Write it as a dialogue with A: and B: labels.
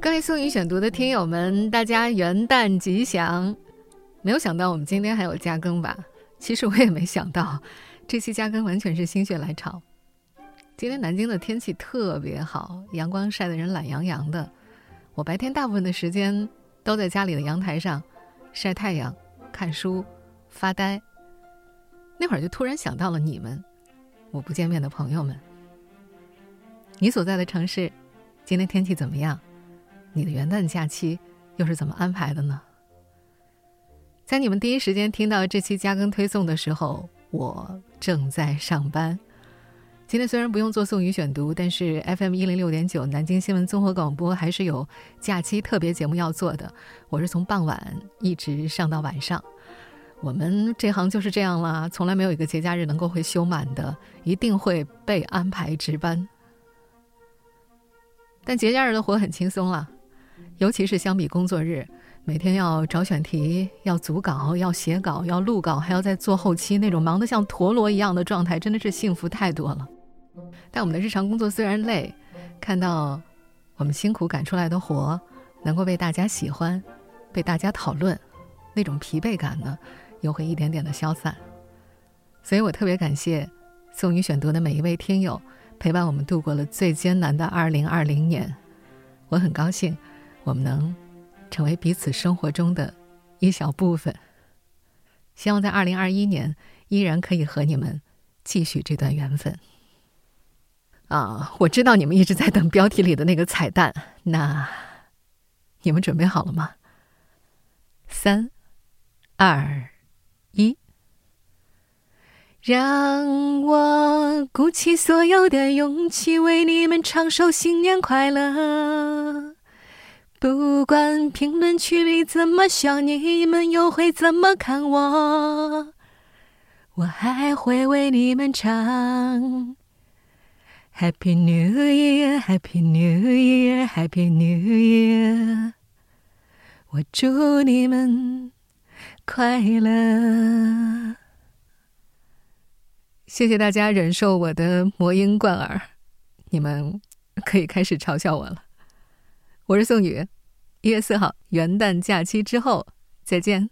A: 各位宋宇选读的听友们，大家元旦吉祥！没有想到我们今天还有加更吧？其实我也没想到，这期加更完全是心血来潮。今天南京的天气特别好，阳光晒得人懒洋洋的。我白天大部分的时间都在家里的阳台上晒太阳、看书、发呆。那会儿就突然想到了你们，我不见面的朋友们。你所在的城市，今天天气怎么样？你的元旦假期又是怎么安排的呢？在你们第一时间听到这期加更推送的时候，我正在上班。今天虽然不用做宋宇选读，但是 FM 一零六点九南京新闻综合广播还是有假期特别节目要做的。我是从傍晚一直上到晚上。我们这行就是这样啦，从来没有一个节假日能够会休满的，一定会被安排值班。但节假日的活很轻松了。尤其是相比工作日，每天要找选题、要组稿、要写稿、要录稿，还要再做后期，那种忙得像陀螺一样的状态，真的是幸福太多了。但我们的日常工作虽然累，看到我们辛苦赶出来的活能够被大家喜欢、被大家讨论，那种疲惫感呢，又会一点点的消散。所以我特别感谢宋宇选读的每一位听友，陪伴我们度过了最艰难的二零二零年。我很高兴。我们能成为彼此生活中的一小部分。希望在二零二一年依然可以和你们继续这段缘分。啊，我知道你们一直在等标题里的那个彩蛋，那你们准备好了吗？三、二、一，让我鼓起所有的勇气，为你们唱首新年快乐。不管评论区里怎么笑，你们又会怎么看我？我还会为你们唱 Happy New Year，Happy New Year，Happy New Year。我祝你们快乐。谢谢大家忍受我的魔音贯耳，你们可以开始嘲笑我了。我是宋宇，一月四号元旦假期之后再见。